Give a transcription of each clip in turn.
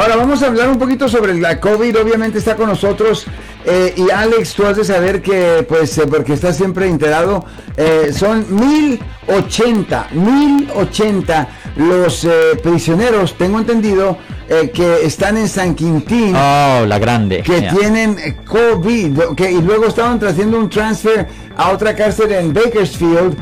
Ahora vamos a hablar un poquito sobre la COVID. Obviamente está con nosotros eh, y Alex, tú has de saber que, pues, eh, porque estás siempre enterado, eh, son 1080, 1080 los prisioneros, tengo entendido, que están en San Quintín. Oh, la grande. Que tienen COVID, que, y luego estaban haciendo un transfer a otra cárcel en Bakersfield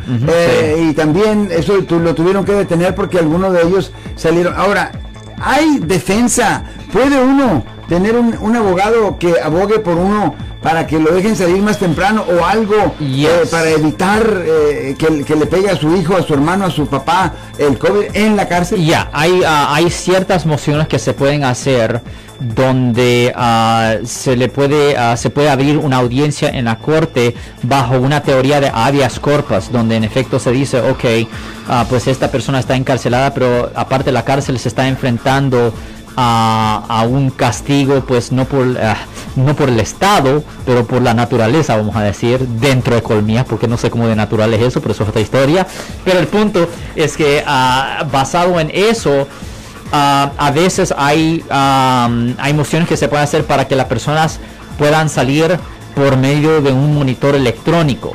y también eso lo tuvieron que detener porque algunos de ellos salieron. Ahora, hay defensa. ¿Puede uno tener un, abogado que abogue por uno para que lo dejen salir más temprano o algo eh, para evitar eh, que, le pegue a su hijo, a su hermano, a su papá el COVID en la cárcel? Ya, hay, ah, hay ciertas mociones que se pueden hacer donde ah, se le puede ah, se puede abrir una audiencia en la corte bajo una teoría de habeas corpus donde en efecto se dice ok pues esta persona está encarcelada pero aparte de la cárcel se está enfrentando a, un castigo, pues no por, ah, no por el Estado, pero por la naturaleza, vamos a decir, dentro de Colmía, porque no sé cómo de natural es eso, pero eso es otra historia. Pero el punto es que ah, basado en eso, ah, a veces hay, hay mociones que se pueden hacer para que las personas puedan salir por medio de un monitor electrónico.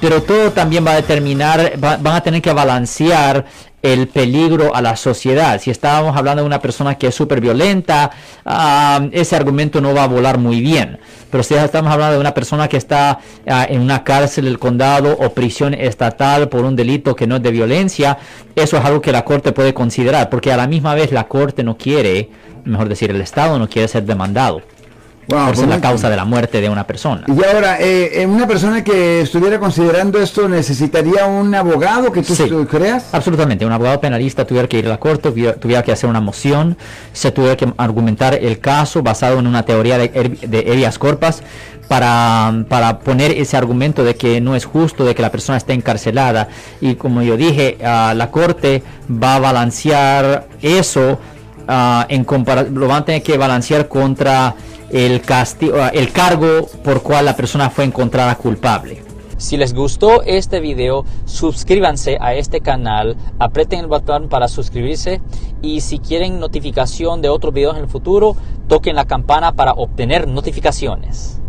pero todo también va a determinar, van a tener que balancear el peligro a la sociedad. Si estábamos hablando de una persona que es súper violenta, ah, ese argumento no va a volar muy bien. Pero si estamos hablando de una persona que está ah, en una cárcel del condado o prisión estatal por un delito que no es de violencia, eso es algo que la corte puede considerar, porque a la misma vez la corte no quiere, mejor decir, el Estado no quiere ser demandado. Wow, es la causa de la muerte de una persona. Y ahora, eh, eh, una persona que estuviera considerando esto necesitaría un abogado que tú creas. Absolutamente, un abogado penalista tuviera que ir a la corte, tuviera, que hacer una moción, se tuviera que argumentar el caso basado en una teoría de, de corpas para, para, poner ese argumento de que no es justo, de que la persona esté encarcelada. Y como yo dije, ah, la corte va a balancear eso, uh, en lo van a tener que balancear contra el, castigo, el cargo por cual la persona fue encontrada culpable. Si les gustó este video, suscríbanse a este canal, aprieten el botón para suscribirse y si quieren notificación de otros videos en el futuro, toquen la campana para obtener notificaciones.